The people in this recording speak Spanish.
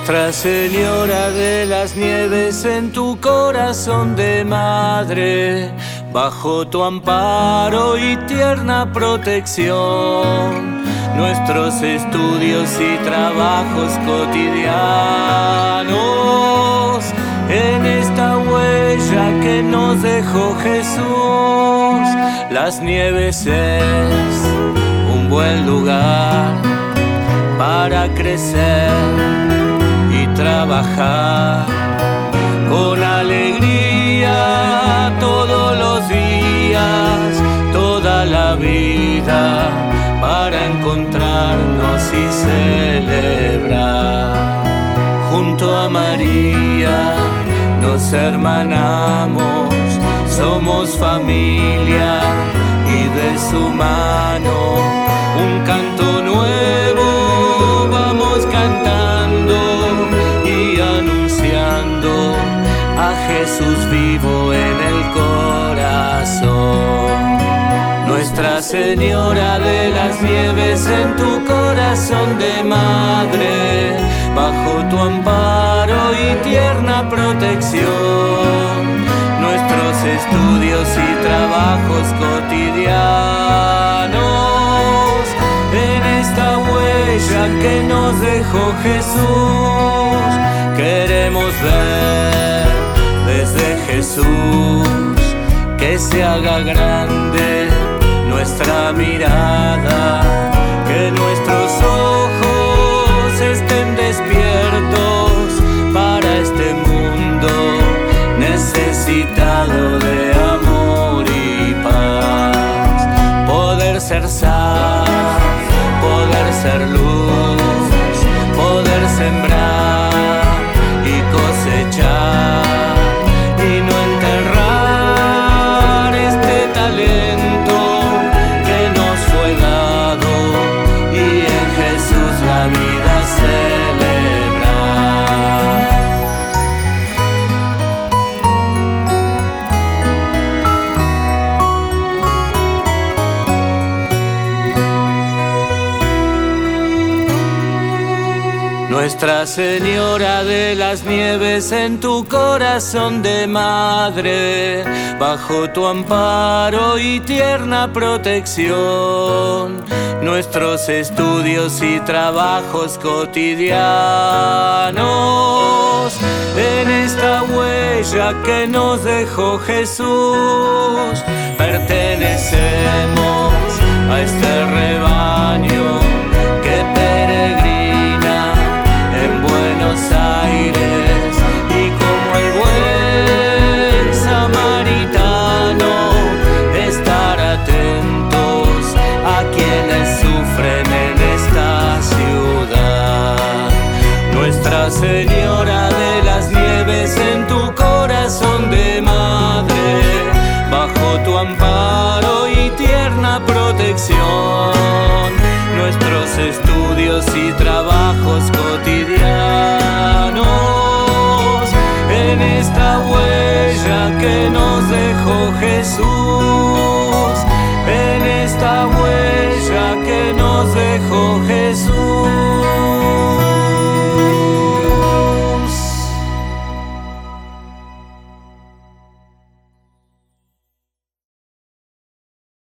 Nuestra Señora de las Nieves en tu corazón de madre, bajo tu amparo y tierna protección, nuestros estudios y trabajos cotidianos, en esta huella que nos dejó Jesús, las nieves es un buen lugar para crecer trabajar con alegría todos los días, toda la vida, para encontrarnos y celebrar. Junto a María nos hermanamos, somos familia y de su mano un canto nuevo Jesús vivo en el corazón. Nuestra Señora de las Nieves en tu corazón de madre, bajo tu amparo y tierna protección. Nuestros estudios y trabajos cotidianos en esta huella que nos dejó Jesús, queremos ver Jesús, que se haga grande nuestra mirada, que nuestros ojos estén despiertos para este mundo necesitado de amor y paz, poder ser sal, poder ser luz, Nuestra Señora de las Nieves en tu corazón de madre, bajo tu amparo y tierna protección, nuestros estudios y trabajos cotidianos, en esta huella que nos dejó Jesús, Nuestra Señora de las Nieves, en tu corazón de madre, bajo tu amparo y tierna protección, nuestros estudios y trabajos cotidianos, en esta huella que nos dejó Jesús, en esta huella que nos dejó